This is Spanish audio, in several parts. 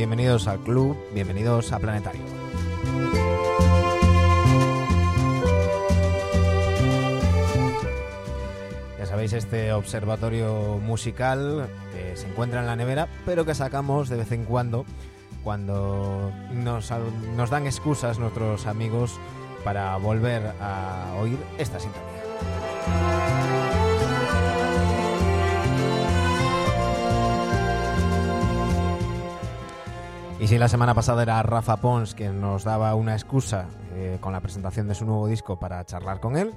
Bienvenidos al club, bienvenidos a Planetario. Ya sabéis, este observatorio musical que se encuentra en la nevera, pero que sacamos de vez en cuando cuando nos, dan excusas nuestros amigos para volver a oír esta sintonía. Si la semana pasada era Rafa Pons quien nos daba una excusa eh, con la presentación de su nuevo disco para charlar con él,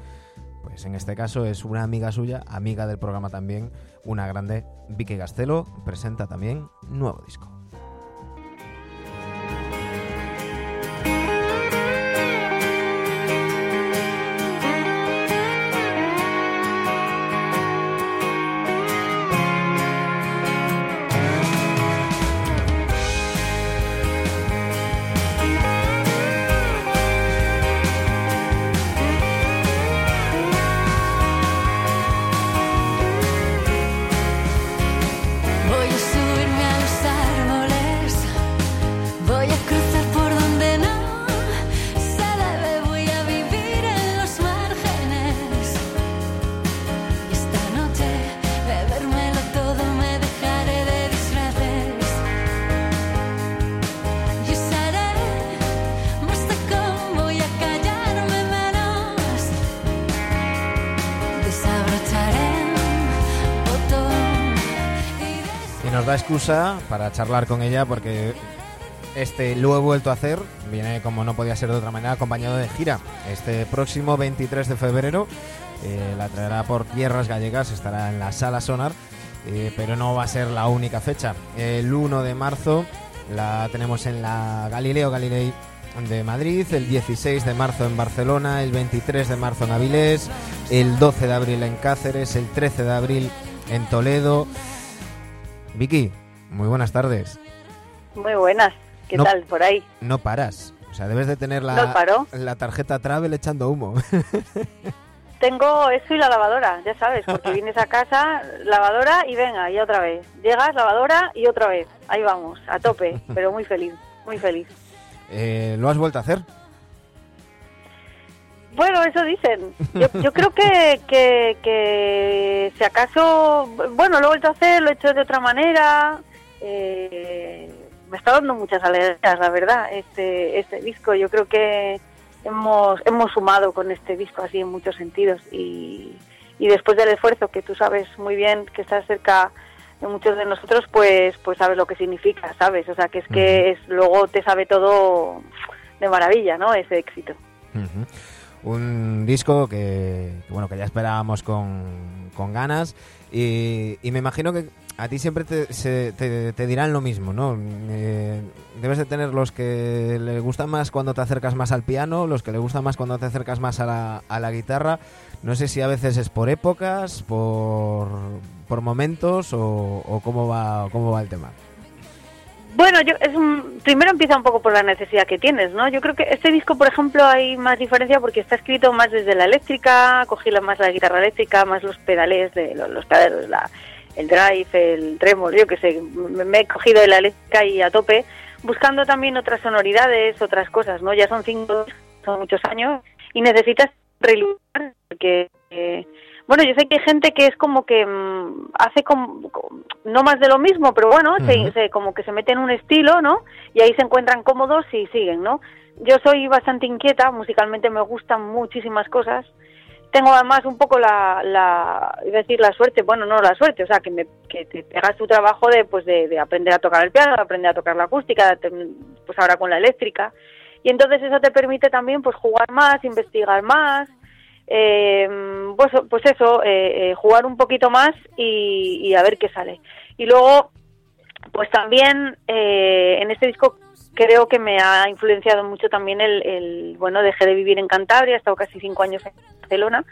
pues en este caso es una amiga suya, amiga del programa también, una grande, Vicky Castelo, presenta también nuevo disco. Excusa para charlar con ella porque este lo he vuelto a hacer, viene como no podía ser de otra manera acompañado de gira. Este próximo 23 de febrero eh, la traerá por tierras gallegas, estará en la sala Sonar, eh, pero no va a ser la única fecha. El 1 de marzo la tenemos en la Galileo Galilei de Madrid, el 16 de marzo en Barcelona, el 23 de marzo en Avilés, el 12 de abril en Cáceres, el 13 de abril en Toledo. Vicky, muy buenas tardes. Muy buenas. ¿Qué No. tal por ahí? No paras. O sea, debes de tener No la, paro. la tarjeta Travel echando humo. Tengo eso y la lavadora, ya sabes, porque vienes a casa, lavadora y venga, y otra vez. Llegas, lavadora y otra vez. Ahí vamos, a tope, pero muy feliz, muy feliz. Eh, ¿Lo has vuelto a hacer? Bueno, eso dicen. Yo, yo creo que, que, que si acaso, bueno, lo he vuelto a hacer, lo he hecho de otra manera. Eh, me está dando muchas alegrías, la verdad, este, este disco. Yo creo que hemos, hemos sumado con este disco así en muchos sentidos y, y después del esfuerzo que tú sabes muy bien que estás cerca de muchos de nosotros, pues, pues sabes lo que significa, ¿sabes? O sea, que es que es, luego te sabe todo de maravilla, ¿no? Ese éxito. Un disco que, que, bueno que ya esperábamos con, con ganas y, y me imagino que a ti siempre te, se- te, te dirán lo mismo, ¿no? Eh, debes de tener los que le gustan más cuando te acercas más al piano, los que le gustan más cuando te acercas más a la, a la guitarra. No sé si a veces es por épocas, por, por momentos o, cómo va cómo va el tema. Bueno, yo es un, primero empieza un poco por la necesidad que tienes, ¿no? Yo creo que este disco, por ejemplo, hay más diferencia porque está escrito más desde la eléctrica, cogí más la guitarra eléctrica, más los pedales, de los, los pedales, la, el drive, el tremolo, yo que sé, me, he cogido de la eléctrica y a tope, buscando también otras sonoridades, otras cosas, ¿no? Ya son cinco, son muchos años y necesitas reiluminar porque eh, bueno, yo sé que hay gente que es como que mm, hace como, no más de lo mismo, pero bueno, se- se, como que se mete en un estilo, ¿no? Y ahí se encuentran cómodos y siguen, ¿no? Yo soy bastante inquieta, musicalmente me gustan muchísimas cosas. Tengo además un poco la, la iba decir la suerte, bueno, no la suerte, o sea, que, me, que te pegas tu trabajo de, pues de, de aprender a tocar el piano, de aprender a tocar la acústica, pues ahora con la eléctrica. Y entonces eso te permite también pues jugar más, investigar más, eh, pues, pues eso, eh, eh, jugar un poquito más y, y a ver qué sale. Y luego, pues también eh, en este disco creo que me ha influenciado mucho también el, el, bueno, dejé de vivir en Cantabria, he estado casi cinco años en Barcelona,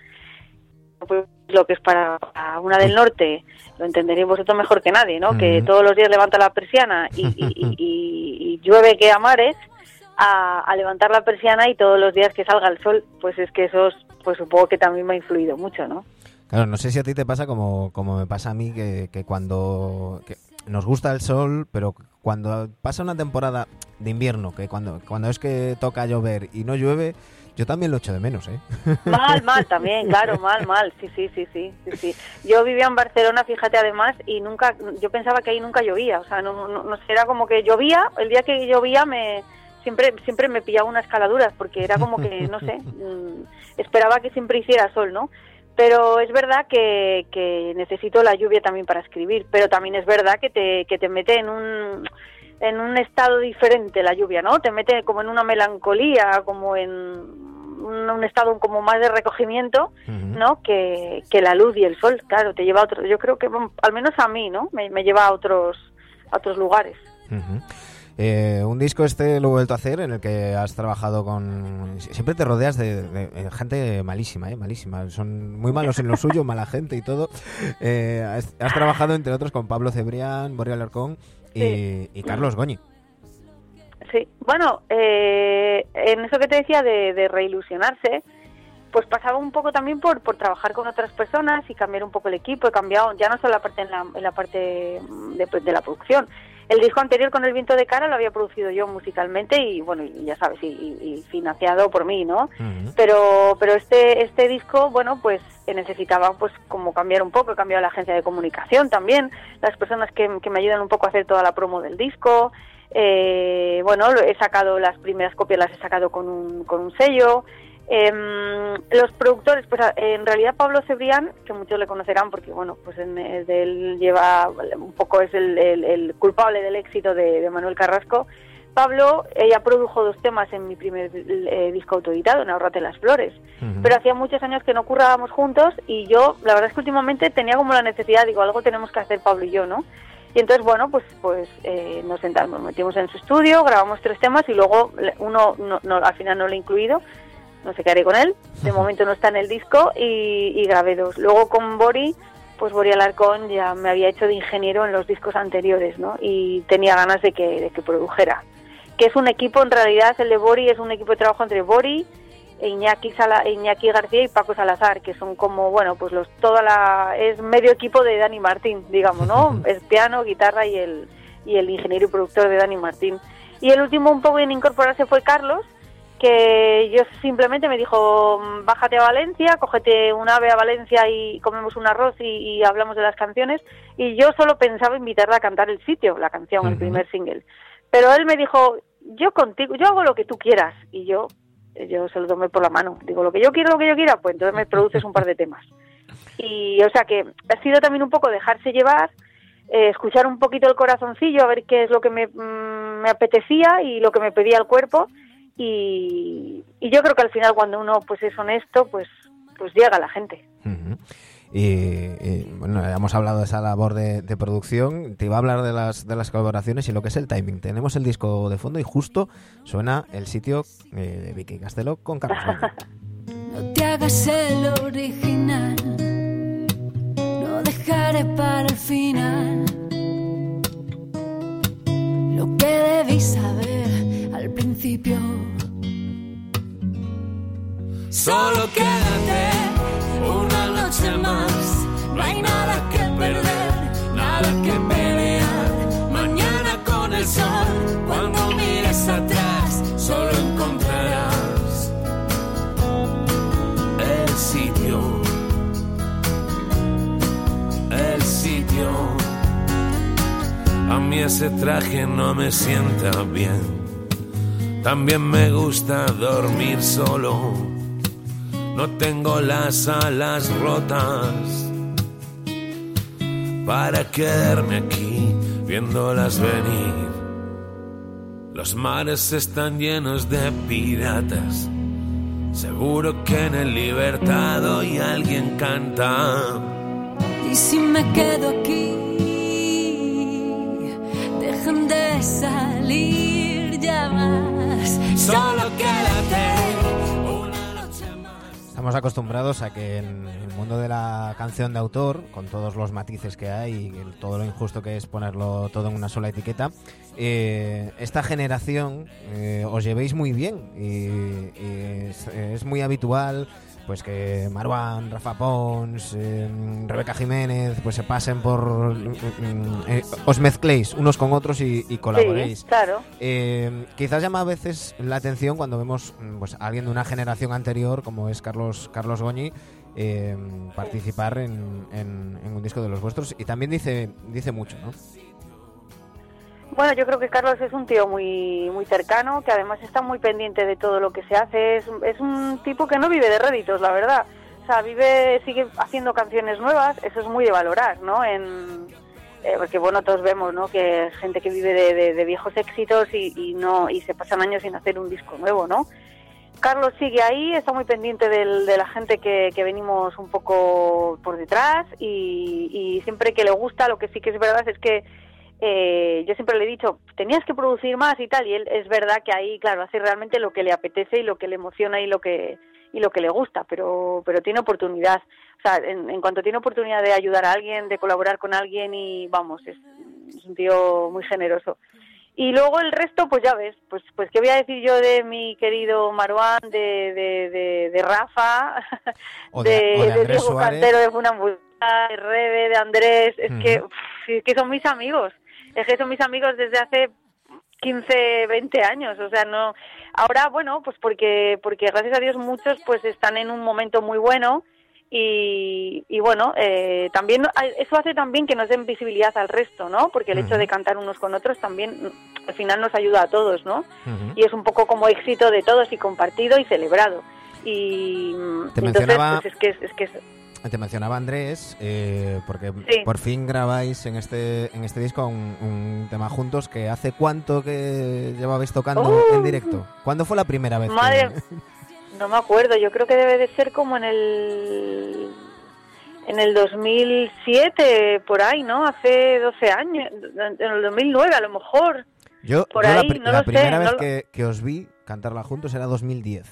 pues lo que es para, para una del norte, lo entenderéis vosotros mejor que nadie, ¿no? Que todos los días levanta la persiana y, y- y- y- y llueve que a mares, a, a levantar la persiana y todos los días que salga el sol, pues es que eso, es- pues supongo que también me ha influido mucho, ¿no? Claro, no sé si a ti te pasa como, como me pasa a mí, que, que cuando que nos gusta el sol, pero cuando pasa una temporada de invierno, que cuando, cuando es que toca llover y no llueve, yo también lo echo de menos, ¿eh? Mal, mal también, claro, mal, mal, sí, sí, sí, sí, sí, sí. Yo vivía en Barcelona, fíjate además, y nunca, yo pensaba que ahí nunca llovía, o sea, no, no, no era como que llovía, el día que llovía me siempre siempre me pillaba unas caladuras, porque era como que, no sé, mm, esperaba que siempre hiciera sol, ¿no? Pero es verdad que, que necesito la lluvia también para escribir, pero también es verdad que te, que te mete en un en un estado diferente la lluvia, ¿no? Te mete como en una melancolía, como en un, un estado como más de recogimiento. ¿no? Que, que la luz y el sol, claro, te lleva a otro. Yo creo que, bueno, al menos a mí, ¿no? Me, me lleva a otros, a otros lugares. Ujú. Eh, un disco este lo he vuelto a hacer en el que has trabajado con... Siempre te rodeas de, de- de gente malísima, ¿eh? Malísima. Son muy malos en lo suyo, mala gente y todo. Eh, has, has trabajado entre otros con Pablo Cebrián, Boris Alarcón y, Sí. y Carlos Goñi. Sí, bueno, eh, en eso que te decía de, de reilusionarse, pues pasaba un poco también por, por trabajar con otras personas y cambiar un poco el equipo. He cambiado ya no solo la parte en la, en la parte de, de la producción. El disco anterior con El viento de cara lo había producido yo musicalmente y bueno, y ya sabes, y, y- financiado por mí, ¿no? Pero pero este este disco bueno pues eh, necesitaba pues como cambiar un poco he cambiado la agencia de comunicación también las personas que, que me ayudan un poco a hacer toda la promo del disco eh, bueno he sacado las primeras copias las he sacado con un con un sello Em, los productores, pues en realidad Pablo Cebrián, que muchos le conocerán porque bueno, pues en, eh, de él lleva un poco es el, el- el culpable del éxito de, de Manuel Carrasco. Pablo, ella produjo dos temas en mi primer eh, disco autoeditado, en Ahorrate las Flores. Ujú. Pero hacía muchos años que no currábamos juntos y yo, la verdad es que últimamente tenía como la necesidad, digo, algo tenemos que hacer Pablo y yo, ¿no? Y entonces, bueno, pues pues eh, nos sentamos, nos metimos en su estudio, grabamos tres temas y luego uno no, no- al final no lo he incluido, no sé qué haré con él, de momento no está en el disco y, y grabé dos. Luego con Bori, pues Bori Alarcón ya me había hecho de ingeniero en los discos anteriores, ¿no? Y tenía ganas de que, de que produjera. Que es un equipo, en realidad el de Bori es un equipo de trabajo entre Bori, e Iñaki, Sala- Iñaki García y Paco Salazar, que son como, bueno, pues los toda la es medio equipo de Dani Martín, digamos, ¿no? es piano, guitarra y el y el ingeniero y productor de Dani Martín. Y el último un poco en incorporarse fue Carlos, que yo simplemente me dijo, "Mm, bájate a Valencia, cógete un ave a Valencia y comemos un arroz y, y hablamos de las canciones. Y yo solo pensaba invitarla a cantar el sitio, la canción, el primer single. Pero él me dijo, yo contigo, yo hago lo que tú quieras. Y yo, yo se lo tomé por la mano. Digo, lo que yo quiero, lo que yo quiera, pues entonces me produces un par de temas. Y o sea que ha sido también un poco dejarse llevar, eh, escuchar un poquito el corazoncillo, a ver qué es lo que me, mm, me apetecía y lo que me pedía el cuerpo. Y, y yo creo que al final cuando uno pues es honesto, pues pues llega a la gente. Y, y, bueno, hemos hablado de esa labor de, de producción. Te iba a hablar de las, de las colaboraciones y lo que es el timing. Tenemos el disco de fondo y justo suena el sitio eh, de Vicky Castelo con Carlos. No te hagas el original, no dejaré para el final lo que debí saber al principio. Solo quédate una noche más. No hay nada que perder, nada que pelear. Mañana con el sol, cuando mires atrás, solo encontrarás el sitio. El sitio. A mí ese traje no me sienta bien. También me gusta dormir solo. No tengo las alas rotas para quedarme aquí viéndolas venir. Los mares están llenos de piratas. Seguro que en el libertad hoy alguien canta. Y si me quedo aquí, dejan de salir llamas. Solo quédate. Estamos acostumbrados a que en el mundo de la canción de autor, con todos los matices que hay y todo lo injusto que es ponerlo todo en una sola etiqueta, eh, esta generación eh, os llevéis muy bien y, es muy habitual pues que Marwan, Rafa Pons, eh, Rebeca Jiménez, pues se pasen por... mm, eh, os mezcléis unos con otros y, y colaboréis. Sí, claro. Eh, quizás llama a veces la atención cuando vemos mm, pues, a alguien de una generación anterior, como es Carlos, Carlos Goñi, eh, participar en, en- en un disco de los vuestros. Y también dice, dice mucho, ¿no? Bueno, yo creo que Carlos es un tío muy muy cercano, que además está muy pendiente de todo lo que se hace. Es, es un tipo que no vive de réditos, la verdad. O sea, vive, sigue haciendo canciones nuevas, eso es muy de valorar, ¿no? En, eh, porque bueno, todos vemos, ¿no? Que gente que vive de, viejos éxitos y, y no y se pasan años sin hacer un disco nuevo, ¿no? Carlos sigue ahí, está muy pendiente del- de la gente que, que venimos un poco por detrás y siempre que le gusta, lo que sí que es verdad es que eh, yo siempre le he dicho, tenías que producir más y tal, y él es verdad que ahí, claro, hace realmente lo que le apetece y lo que le emociona y lo que y lo que le gusta, pero pero tiene oportunidad, o sea, en, en cuanto tiene oportunidad de ayudar a alguien, de colaborar con alguien y vamos, es, es un tío muy generoso. Y luego el resto, pues ya ves, pues pues qué voy a decir yo de mi querido Maruán, de, de, de, de Rafa, O de- o de Andrés Diego Suárez. Cantero, de Funambulista, de Rebe, de Andrés, es que, es que son mis amigos, es que son mis amigos desde hace 15, 20 años, o sea, no ahora bueno, pues porque porque gracias a Dios muchos pues están en un momento muy bueno y, y bueno, eh, también eso hace también que nos den visibilidad al resto, ¿no? Porque el hecho de cantar unos con otros también al final nos ayuda a todos, ¿no? Y es un poco como éxito de todos y compartido y celebrado. Y Te entonces mencionaba- pues es que es, es que es- Te mencionaba Andrés, eh, porque Sí. por fin grabáis en este, en este disco un, un tema juntos que hace cuánto que llevabais tocando ¡Oh! en directo. ¿Cuándo fue la primera vez? que- Madre, no me acuerdo, yo creo que debe de ser como en el en el 2007 por ahí, ¿no? Hace 12 años, en el 2009 a lo mejor. Yo, por yo la, ahí, pri- no la lo sé, primera no vez que, que os vi cantarla juntos era 2010.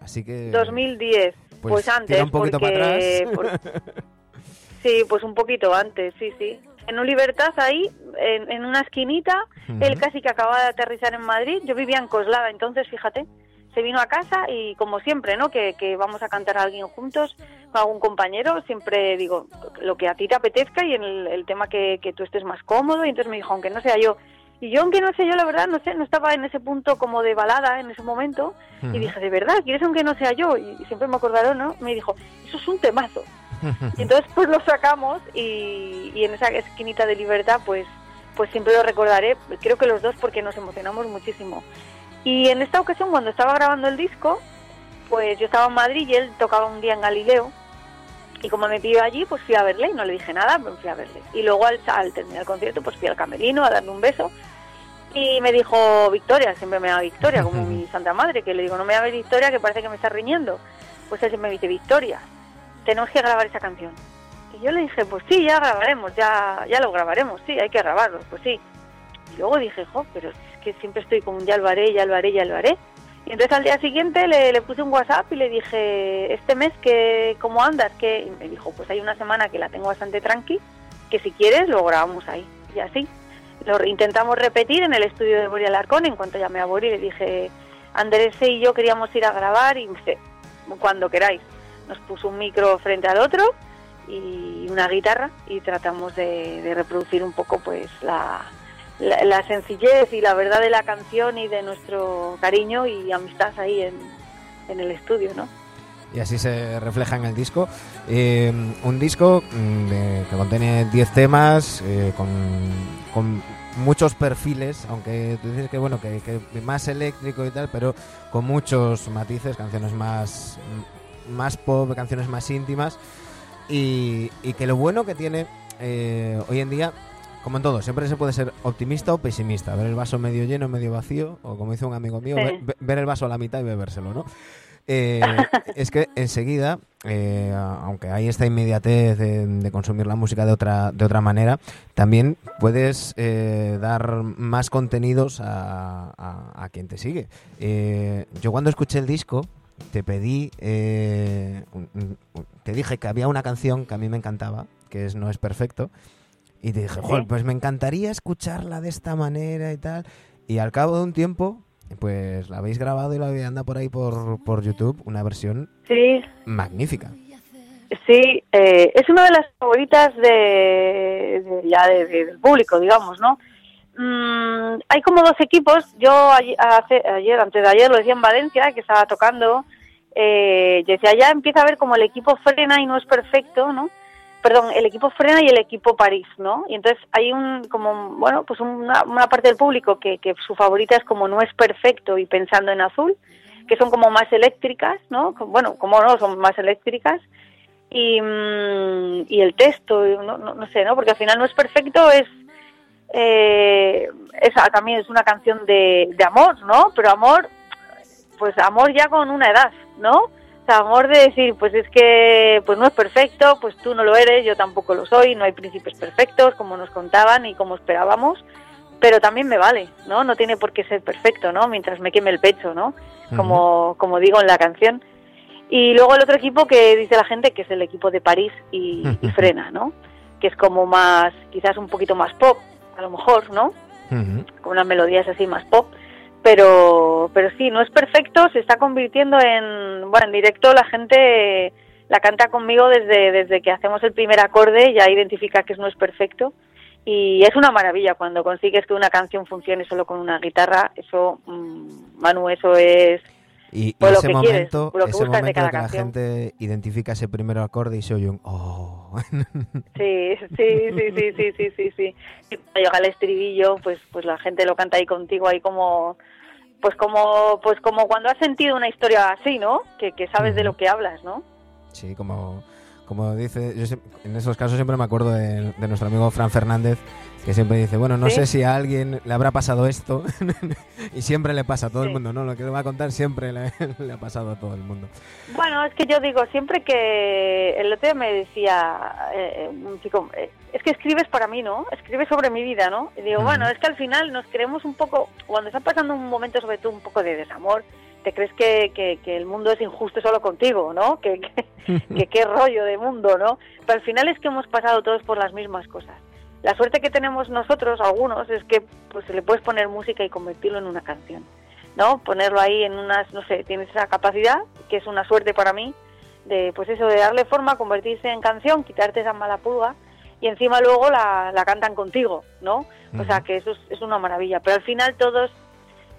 Así que... 2010, pues pues, tira antes un poquito porque para atrás. por- Sí, pues un poquito antes, sí, sí. En un Libertad ahí, en, en una esquinita, él casi que acababa de aterrizar en Madrid, yo vivía en Coslada, entonces fíjate, se vino a casa y como siempre, ¿no? Que, que vamos a cantar a alguien juntos, con algún compañero, siempre digo lo que a ti te apetezca y en el, el tema que, que tú estés más cómodo, y entonces me dijo, aunque no sea yo. Y yo, aunque no sea yo, la verdad, no sé, no estaba en ese punto como de balada en ese momento, y dije, ¿de verdad? ¿Quieres aunque no sea yo? Y siempre me acordaron, ¿no? Me dijo, eso es un temazo. Y entonces pues lo sacamos y, y en esa esquinita de libertad pues pues siempre lo recordaré, creo que los dos porque nos emocionamos muchísimo. Y en esta ocasión cuando estaba grabando el disco, pues yo estaba en Madrid y él tocaba un día en Galileo y como me pidió allí pues fui a verle y no le dije nada, pues fui a verle. Y luego al, al terminar el concierto pues fui al camerino a darle un beso y me dijo Victoria, siempre me llama Victoria como mi santa madre, que le digo no me llames Victoria que parece que me está riñendo. Pues él siempre me dice Victoria, tenemos que grabar esa canción. Y yo le dije, pues sí, ya grabaremos, ya, ya lo grabaremos, sí, hay que grabarlo, pues sí. Y luego dije, jo, pero es que siempre estoy un ya lo haré, ya lo haré, ya lo haré. Y entonces al día siguiente le, le puse un WhatsApp y le dije, este mes, que ¿cómo andas? que Y me dijo, pues hay una semana que la tengo bastante tranqui, que si quieres lo grabamos ahí. Y así. Lo intentamos repetir en el estudio de Boria Alarcón. En cuanto llamé a Boria le dije, Andrés y yo queríamos ir a grabar y cuando queráis. Nos puso un micro frente al otro y una guitarra y tratamos de, reproducir un poco pues la, la, sencillez y la verdad de la canción y de nuestro cariño y amistad ahí en, en el estudio, ¿no? Y así se refleja en el disco. Eh, un disco mm, de- que contiene 10 temas, eh, con muchos perfiles, aunque tú dices que bueno, que, que más eléctrico y tal, pero con muchos matices, canciones más, más pop, canciones más íntimas. Y, y que lo bueno que tiene eh, hoy en día como en todo, siempre se puede ser optimista o pesimista, ver el vaso medio lleno, medio vacío, o como dice un amigo mío, Sí. ver, ve- ver el vaso a la mitad y bebérselo, ¿no? Eh, es que enseguida, eh, aunque hay esta inmediatez de, de consumir la música de otra, de otra manera, también puedes eh, dar más contenidos a, a- a quien te sigue. Yo cuando escuché el disco, te pedí, un- un- un- te dije que había una canción que a mí me encantaba, que es No es perfecto, y te dije, "Joder, pues me encantaría escucharla de esta manera y tal. Y al cabo de un tiempo, pues la habéis grabado y la anda por ahí por, por YouTube, una versión Sí, magnífica. sí, eh, es una de las favoritas de, de- ya de- de- del público, digamos, ¿no? Mm, hay como dos equipos. Yo ayer, hace- ayer, antes de ayer, lo decía en Valencia, que estaba tocando. Eh, yo decía, ya empieza a ver como el equipo frena y no es perfecto, ¿no? Perdón, el equipo frena y el equipo París, ¿no? Y entonces hay un, como, bueno, pues una, una parte del público que, que su favorita es como no es perfecto y pensando en azul, que son como más eléctricas, ¿no? Bueno, como no, son más eléctricas. Y, mm, y el texto, no, no, no sé, ¿no? Porque al final no es perfecto, es eh, esa también es una canción de, de amor, ¿no? Pero amor, pues amor ya con una edad, ¿no? O sea, amor de decir, pues es que pues no es perfecto, pues tú no lo eres, yo tampoco lo soy, no hay príncipes perfectos, como nos contaban y como esperábamos, pero también me vale, ¿no? No tiene por qué ser perfecto, ¿no? Mientras me queme el pecho, ¿no? Como, como digo en la canción. Y luego el otro equipo que dice la gente que es el equipo de París y, y Frena, ¿no? Que es como más, quizás un poquito más pop, a lo mejor, ¿no? Con unas melodías así más pop. Pero, pero sí, no es perfecto, se está convirtiendo en, bueno, en directo la gente la canta conmigo desde, desde que hacemos el primer acorde, ya identifica que no es perfecto. Y es una maravilla cuando consigues que una canción funcione solo con una guitarra, eso, mm, Manu, eso es... Y, y Pues lo ese quieres, momento, que ese buscas de momento cada que la canción. gente identifica ese primer acorde y se oye un oh. Sí, sí, sí, sí, sí, sí, sí, sí. Y cuando llega el estribillo, pues, pues la gente lo canta ahí contigo, ahí como, pues como, pues como cuando has sentido una historia así, ¿no? Que, que sabes de lo que hablas, ¿no? Sí, como, como dice, yo en esos casos siempre me acuerdo de, de nuestro amigo Fran Fernández, que siempre dice, bueno, no ¿Sí? sé si a alguien le habrá pasado esto, y siempre le pasa a todo el mundo, ¿no? Lo que le va a contar siempre le, le ha pasado a todo el mundo. Bueno, es que yo digo, siempre que el otro día me decía eh, un chico, eh, es que escribes para mí, ¿no? Escribes sobre mi vida, ¿no? Y digo, bueno, es que al final nos creemos un poco, cuando está pasando un momento sobre todo un poco de desamor, te crees que, que, que el mundo es injusto solo contigo, ¿no? Que, qué rollo de mundo, ¿no? Pero al final es que hemos pasado todos por las mismas cosas. La suerte que tenemos nosotros, algunos, es que pues le puedes poner música y convertirlo en una canción, ¿no? Ponerlo ahí en unas, no sé, tienes esa capacidad, que es una suerte para mí, de pues eso, de darle forma, convertirse en canción, quitarte esa mala pulga y encima luego la, la cantan contigo, ¿no? O sea que eso es, es una maravilla, pero al final todos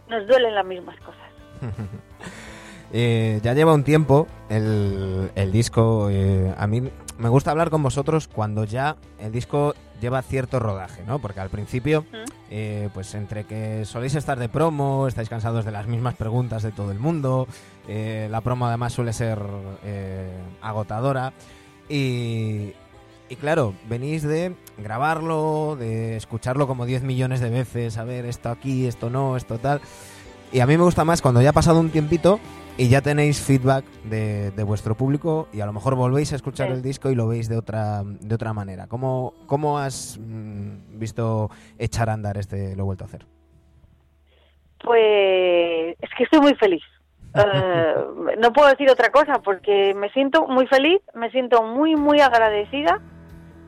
nos duelen las mismas cosas. Eh, ya lleva un tiempo el, el disco. eh, a mí me gusta hablar con vosotros cuando ya el disco lleva cierto rodaje, ¿no? Porque al principio, eh, pues entre que soléis estar de promo, estáis cansados de las mismas preguntas de todo el mundo, eh, la promo además suele ser eh, agotadora y, y claro, venís de grabarlo, de escucharlo como 10 millones de veces, a ver, esto aquí, esto no, esto tal. Y a mí me gusta más cuando ya ha pasado un tiempito y ya tenéis feedback de, de vuestro público y a lo mejor volvéis a escuchar Sí. el disco y lo veis de otra de otra manera. ¿Cómo, cómo has mm, visto echar a andar este Lo he vuelto a hacer? Pues es que estoy muy feliz. Eh, no puedo decir otra cosa porque me siento muy feliz, me siento muy, muy agradecida.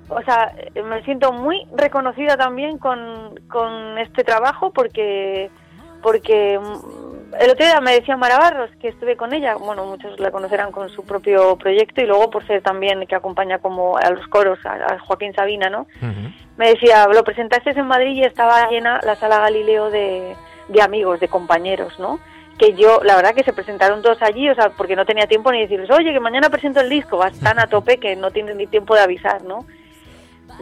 O sea, me siento muy reconocida también con, con este trabajo porque porque mm, el otro día me decía Mara Barros que estuve con ella, bueno, muchos la conocerán con su propio proyecto y luego por ser también que acompaña como a los coros a, a Joaquín Sabina, ¿no? me decía, lo presentaste en Madrid y estaba llena la sala Galileo de, de amigos, de compañeros, ¿no? Que yo, la verdad que se presentaron todos allí, o sea, porque no tenía tiempo ni decirles, oye, que mañana presento el disco, vas tan a tope que no tienes ni tiempo de avisar, ¿no?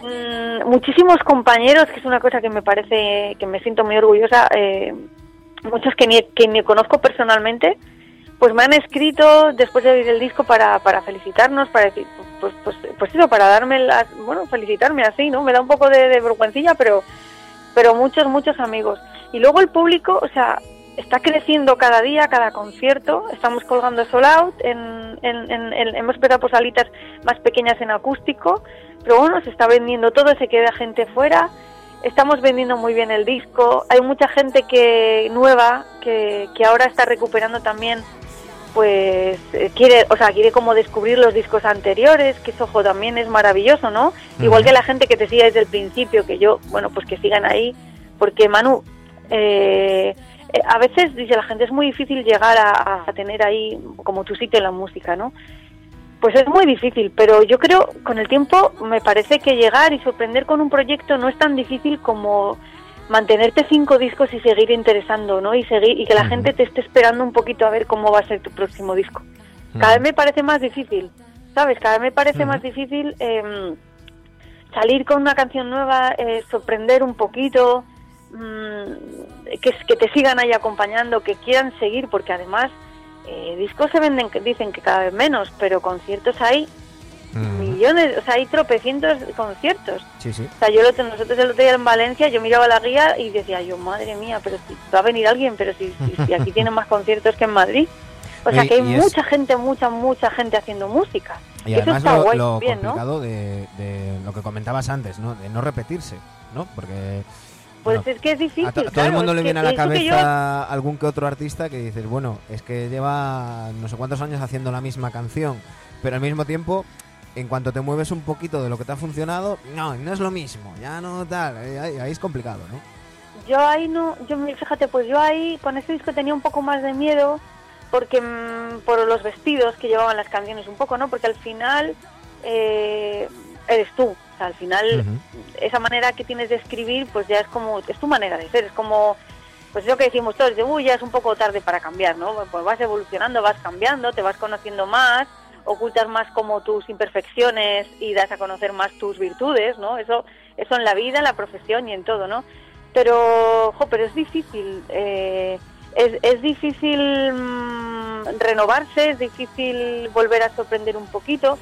Mm, muchísimos compañeros, que es una cosa que me parece, que me siento muy orgullosa, eh, muchos que ni, que ni conozco personalmente, pues me han escrito después de oír el disco para, para felicitarnos, para decir, pues, pues, pues eso, para darme las, bueno, felicitarme así, ¿no? Me da un poco de, de vergüencilla, pero, pero muchos, muchos amigos. Y luego el público, o sea, está creciendo cada día, cada concierto. Estamos colgando Soul Out, en, en, en- hemos empezado por salitas más pequeñas en acústico, pero bueno, se está vendiendo todo, se queda gente fuera. Estamos vendiendo muy bien el disco. Hay mucha gente que nueva que, que ahora está recuperando también pues eh, quiere, o sea, quiere como descubrir los discos anteriores, que eso ojo, también es maravilloso, ¿no? Igual que la gente que te sigue desde el principio, que yo, bueno, pues que sigan ahí, porque Manu, eh, eh, a veces dice la gente es muy difícil llegar a, a tener ahí como tu sitio en la música, ¿no? Pues es muy difícil, pero yo creo con el tiempo me parece que llegar y sorprender con un proyecto no es tan difícil como mantenerte cinco discos y seguir interesando, ¿no? Y seguir y que la gente te esté esperando un poquito a ver cómo va a ser tu próximo disco. Cada vez me parece más difícil, ¿sabes? Cada vez me parece más difícil em, salir con una canción nueva, eh, sorprender un poquito, mm, que, que te sigan ahí acompañando, que quieran seguir, porque además eh, discos se venden, dicen que cada vez menos, pero conciertos hay Mm, millones, o sea, hay tropecientos conciertos. Sí, sí. O sea, yo lo, nosotros el otro día en Valencia, yo miraba la guía y decía yo, madre mía, pero si va a venir alguien, pero si, si, si aquí tienen más conciertos que en Madrid. O sea, que hay es- mucha gente, mucha, mucha gente haciendo música. Y Eso además está lo, guay, lo bien, ¿no? complicado de, de lo que comentabas antes, ¿no? De no repetirse, ¿no? Porque Pues es que es difícil. a, to- a todo claro, el mundo le viene a la eso que yo- cabeza algún que otro artista que dices, bueno, es que lleva no sé cuántos años haciendo la misma canción, pero al mismo tiempo, en cuanto te mueves un poquito de lo que te ha funcionado, no, no es lo mismo, ya no tal, eh, ahí, ahí es complicado, ¿no? Yo ahí no, yo fíjate, pues yo ahí con este disco tenía un poco más de miedo porque mm, por los vestidos que llevaban las canciones un poco, ¿no? Porque al final eh, eres tú, sea, al final esa manera que tienes de escribir, pues ya es como, es tu manera de ser, es como, pues lo que decimos todos, de, uy, ya es un poco tarde para cambiar, ¿no? Pues vas evolucionando, vas cambiando, te vas conociendo más, ocultas más como tus imperfecciones y das a conocer más tus virtudes, ¿no? Eso, eso en la vida, en la profesión y en todo, ¿no? Pero, jo, pero es difícil, eh, es, es difícil mm, renovarse, es difícil volver a sorprender un poquito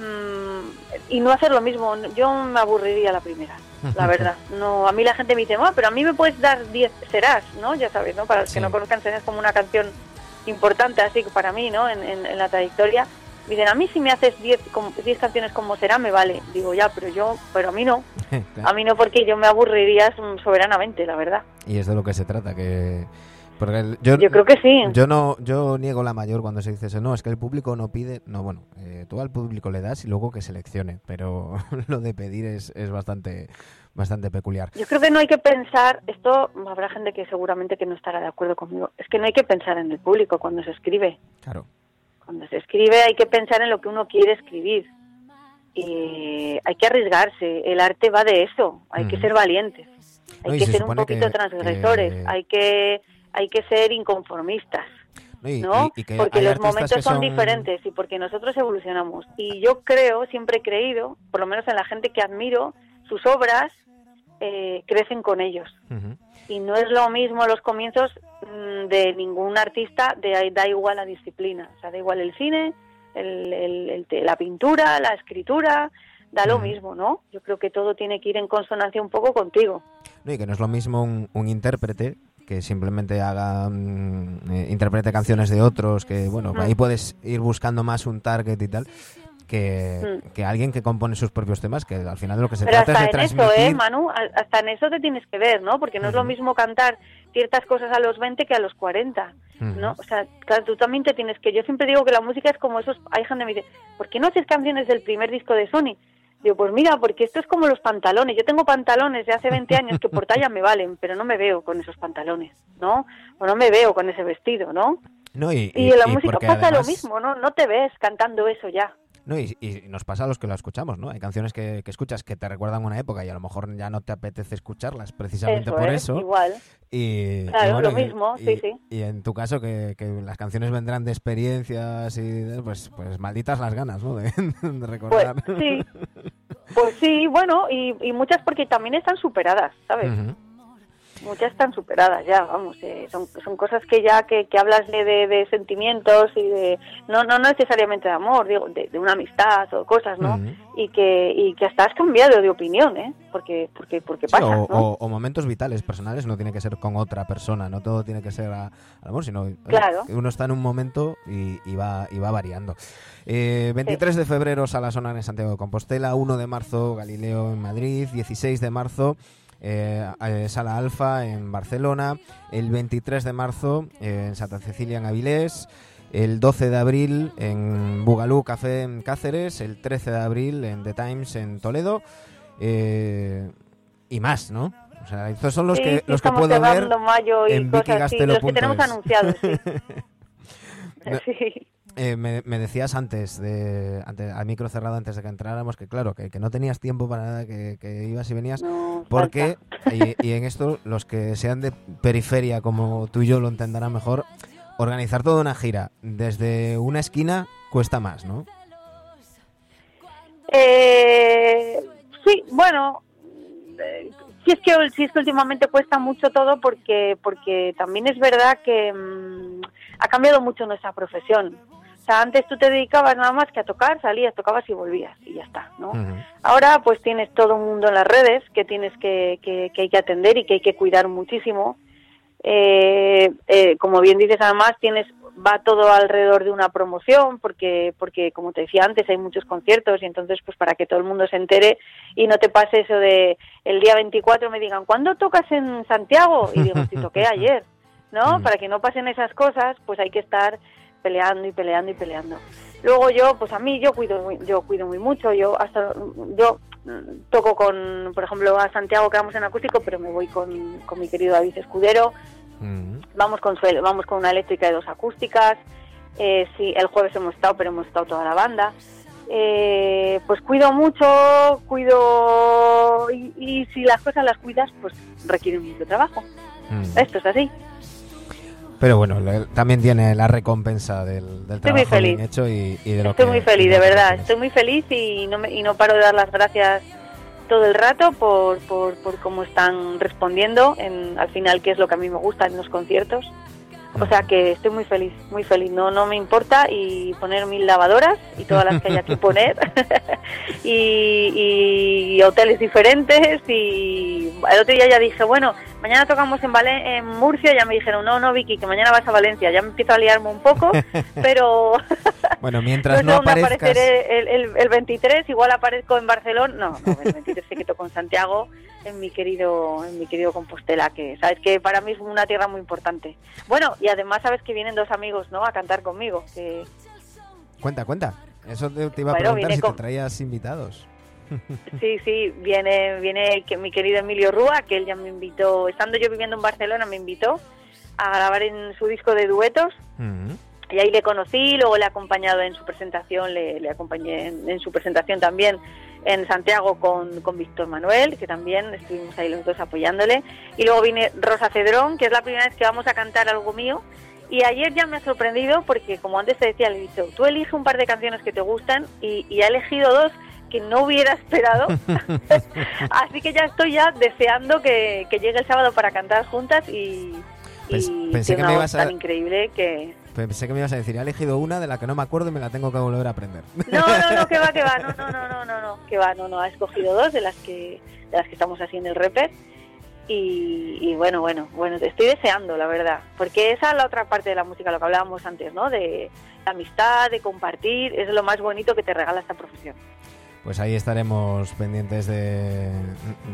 mm, y no hacer lo mismo. Yo me aburriría la primera, la verdad. No, a mí la gente me dice, "Ah, pero a mí me puedes dar 10 serás, ¿no? Ya sabes, ¿no? Para los Sí. que no conozcan, serás como una canción importante, así que para mí, ¿no? En, en- en la trayectoria. Me dicen, a mí si me haces 10 como- 10 canciones como será, me vale. Digo, ya, pero yo, pero a mí no. A mí no porque yo me aburriría soberanamente, la verdad. Y es de lo que se trata, que... Porque yo, Yo creo que sí. Yo no, yo niego la mayor cuando se dice eso. No, es que el público no pide. No, bueno, eh, tú al público le das y luego que seleccione. Pero lo de pedir es, es bastante, bastante peculiar. Yo creo que no hay que pensar, esto habrá gente que seguramente que no estará de acuerdo conmigo, es que no hay que pensar en el público cuando se escribe. Claro. Cuando se escribe hay que pensar en lo que uno quiere escribir. Y hay que arriesgarse, el arte va de eso, hay que ser valientes, hay No, que se ser un poquito que- transgresores, que- hay que hay que ser inconformistas. No, porque los momentos son... diferentes y porque nosotros evolucionamos. Y yo creo, siempre he creído, por lo menos en la gente que admiro, sus obras eh, crecen con ellos. Y no es lo mismo los comienzos mm, de ningún artista, de, da igual la disciplina. O sea, da igual el cine, el, el- el la pintura, la escritura, da lo mismo, ¿no? Yo creo que todo tiene que ir en consonancia un poco contigo. No, y que no es lo mismo un, un intérprete que simplemente haga mm, eh, interprete canciones de otros que bueno Mm. ahí puedes ir buscando más un target y tal que, Mm. que alguien que compone sus propios temas que al final de lo que se Pero trata hasta es en de eso, ¿eh, Manu? Hasta en eso te tienes que ver, ¿no? Porque no es lo mismo cantar ciertas cosas a los 20 que a los 40, ¿no? O sea, claro, tú también te tienes que... Yo siempre digo que la música es como esos... Hay gente que me dice, ¿por qué no haces canciones del primer disco de Sony? Digo, pues mira, porque esto es como los pantalones. Yo tengo pantalones de hace 20 años que por talla me valen, pero no me veo con esos pantalones, ¿no? O no me veo con ese vestido, ¿no? No, y, Y en la y música pasa además- lo mismo, ¿no? No te ves cantando eso ya. No, y, y nos pasa a los que lo escuchamos, ¿no? Hay canciones que, que escuchas que te recuerdan una época y a lo mejor ya no te apetece escucharlas precisamente Eso, por ¿eh? eso. Igual. Y, Claro, y bueno, lo y- mismo, y- sí, sí. Y en tu caso, que, que las canciones vendrán de experiencias y pues, pues malditas las ganas, ¿no? De, de Pues recordar. sí, pues sí, bueno, y, y muchas porque también están superadas, ¿sabes? Muchas están superadas ya, vamos, eh, son, son cosas que ya que, que hablas de, de, de sentimientos y de, no, no necesariamente de amor, digo, de, de una amistad o cosas, ¿no? Y que, y que hasta has cambiado de opinión, ¿eh? Porque, porque, porque Sí, pasa, o, ¿no? o- o momentos vitales, personales, no tiene que ser con otra persona, no todo tiene que ser a- al amor, sino Claro. que uno está en un momento y, y va, y va variando. Eh, 23 de febrero, Sala Sonar en Santiago de Compostela, 1 de marzo, Galileo en Madrid, 16 de marzo, eh, eh, Sala Alfa en Barcelona, el 23 de marzo en Santa Cecilia en Avilés, el 12 de abril en Bugalú Café en Cáceres, el 13 de abril en The Times en Toledo eh, y más, ¿no? O sea, estos son los Sí, que sí, los que puedo ver cerrando mayo y en cosas así, los que tenemos anunciados, sí. No. Sí. Eh, me, me decías antes, de, antes, al micro cerrado, antes de que entráramos, que claro, que, que no tenías tiempo para nada, que, que ibas y venías. No, Porque, y, y en esto, los que sean de periferia, como tú y yo lo entenderán mejor, organizar toda una gira desde una esquina cuesta más, ¿no? Eh, sí, bueno, eh, sí es que sí es que últimamente cuesta mucho todo porque porque también es verdad que mm, ha cambiado mucho nuestra profesión. O sea, antes tú te dedicabas nada más que a tocar, salías, tocabas y volvías y ya está, ¿no? Ahora pues tienes todo un mundo en las redes que tienes que, que, que hay que atender y que hay que cuidar muchísimo. Eh, eh, como bien dices, además tienes va todo alrededor de una promoción porque porque como te decía antes hay muchos conciertos y entonces pues para que todo el mundo se entere y no te pase eso de el día 24 me digan ¿cuándo tocas en Santiago? y digo si toqué ayer ¿no? Mm. para que no pasen esas cosas pues hay que estar peleando y peleando y peleando luego yo pues a mí yo cuido muy, yo cuido muy mucho yo hasta yo mm, toco con por ejemplo a Santiago quedamos en acústico pero me voy con, con mi querido David Escudero Ujú. vamos con suelo, vamos con una eléctrica y dos acústicas. Eh, sí, el jueves hemos estado, pero hemos estado toda la banda. Eh, pues cuido mucho, cuido y, y si las cosas las cuidas, pues requieren mucho trabajo. Mm. Esto es así. Pero bueno, le- también tiene la recompensa del, del trabajo bien feliz. hecho y, y de lo Estoy que- muy feliz, de que verdad. Estoy muy feliz y no, me, y no paro de dar las gracias todo el rato por, por, por cómo están respondiendo en, al final, qué es lo que a mí me gusta en los conciertos. O sea que estoy muy feliz, muy feliz. No, no me importa y poner mil lavadoras y todas las que haya que poner. Y, y hoteles diferentes y el otro día ya dije bueno mañana tocamos en Valen en Murcia ya me dijeron no no Vicky que mañana vas a Valencia ya me empiezo a liarme un poco pero Bueno, no mientras sé no, dónde aparezcas... apareceré el, el, el 23 igual aparezco en Barcelona. No, no el 23 sí que toco en Santiago en mi querido en mi querido Compostela que sabes que para mí es una tierra muy importante bueno y además sabes que vienen dos amigos no a cantar conmigo que Cuenta, cuenta. Eso te, te iba a preguntar si con- te traías invitados. sí sí viene viene que mi querido Emilio Rúa que él ya me invitó estando yo viviendo en Barcelona me invitó a grabar en su disco de duetos Ujú. y ahí le conocí, luego le he acompañado en su presentación, le, le acompañé en, en su presentación también en Santiago con, con Víctor Manuel, que también estuvimos ahí los dos apoyándole. Y luego viene Rosa Cedrón, que es la primera vez que vamos a cantar algo mío. Y ayer ya me ha sorprendido porque, como antes te decía, le he dicho, tú elige un par de canciones que te gustan y, y ha elegido dos que no hubiera esperado. Así que ya estoy ya deseando que, que llegue el sábado para cantar juntas y, y Pens- pensé tiene que me ibas a- tan increíble que, Pensé que me ibas a decir, he elegido una de la que no me acuerdo y me la tengo que volver a aprender. No, no, no, que va, que va, no, no, no, no, no, no, que va, no, no, ha escogido dos de las que, de las que estamos haciendo el reper y, y bueno, bueno, bueno, estoy deseando, la verdad, porque esa es la otra parte de la música, lo que hablábamos antes, ¿no? De la amistad, de compartir, es lo más bonito que te regala esta profesión. Pues ahí estaremos pendientes de,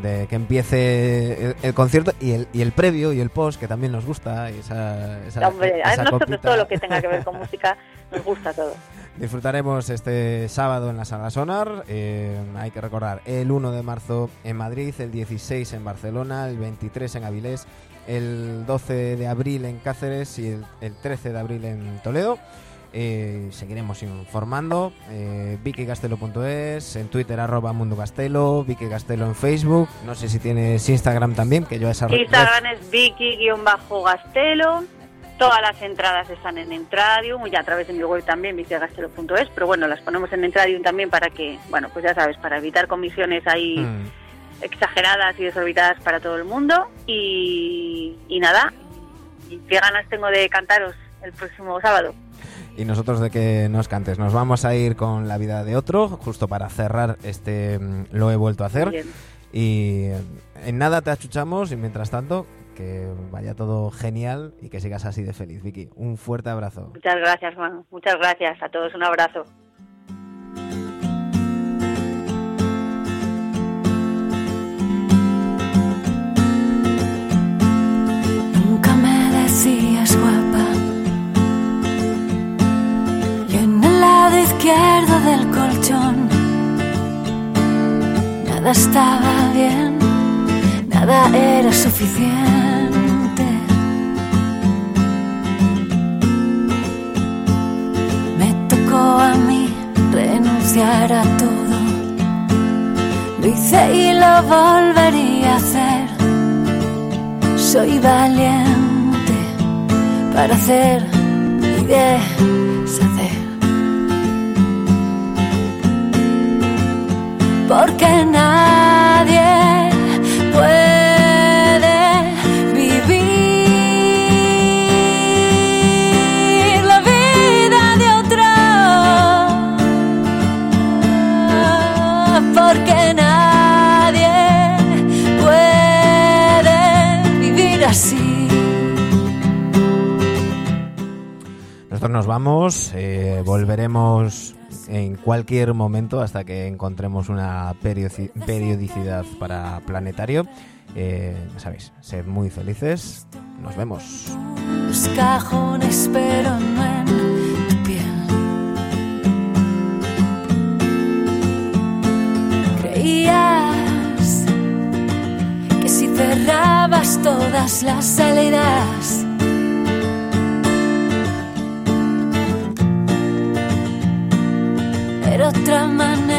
de que empiece el, el concierto y el, y el previo y el post, que también nos gusta. Y esa, esa, Hombre, a esa nosotros copita. todo lo que tenga que ver con música nos gusta todo. Disfrutaremos este sábado en la Sala Sonar. eh, hay que recordar el 1 de marzo en Madrid, el 16 en Barcelona, el 23 en Avilés, el 12 de abril en Cáceres y el, el 13 de abril en Toledo. Eh, seguiremos informando. Eh, VickyCastelo.es, en Twitter arroba Mundo Castelo, Vicky Castelo en Facebook. No sé si tienes Instagram también, que yo esa red- Instagram es Vicky-Gastelo. Todas las entradas están en Entradium y a través de mi web también, vicigastelo.es. Pero bueno, las ponemos en Entradium también para que, bueno, pues ya sabes, para evitar comisiones ahí Mm. exageradas y desorbitadas para todo el mundo. Y, y nada, y qué ganas tengo de cantaros el próximo sábado. Y nosotros de que nos cantes. Nos vamos a ir con la vida de otro, justo para cerrar este mm, Lo he vuelto a hacer. Bien. Y eh, en nada te achuchamos y mientras tanto, que vaya todo genial y que sigas así de feliz, Vicky. Un fuerte abrazo. Muchas gracias, Juan. Muchas gracias a todos. Un abrazo. Nunca me decías guapa. Del colchón, nada estaba bien, nada era suficiente. Me tocó a mí renunciar a todo. Lo hice y lo volvería a hacer. Soy valiente para hacer y deshacer. Porque nadie puede vivir la vida de otro. Porque nadie puede vivir así. Nosotros nos vamos, eh, volveremos en cualquier momento hasta que encontremos una periodici- periodicidad para Planetario. Eh, ya sabéis, sed muy felices. Nos vemos. Los cajones, pero no en tu piel. Creías que si cerrabas todas las salidas, otra manera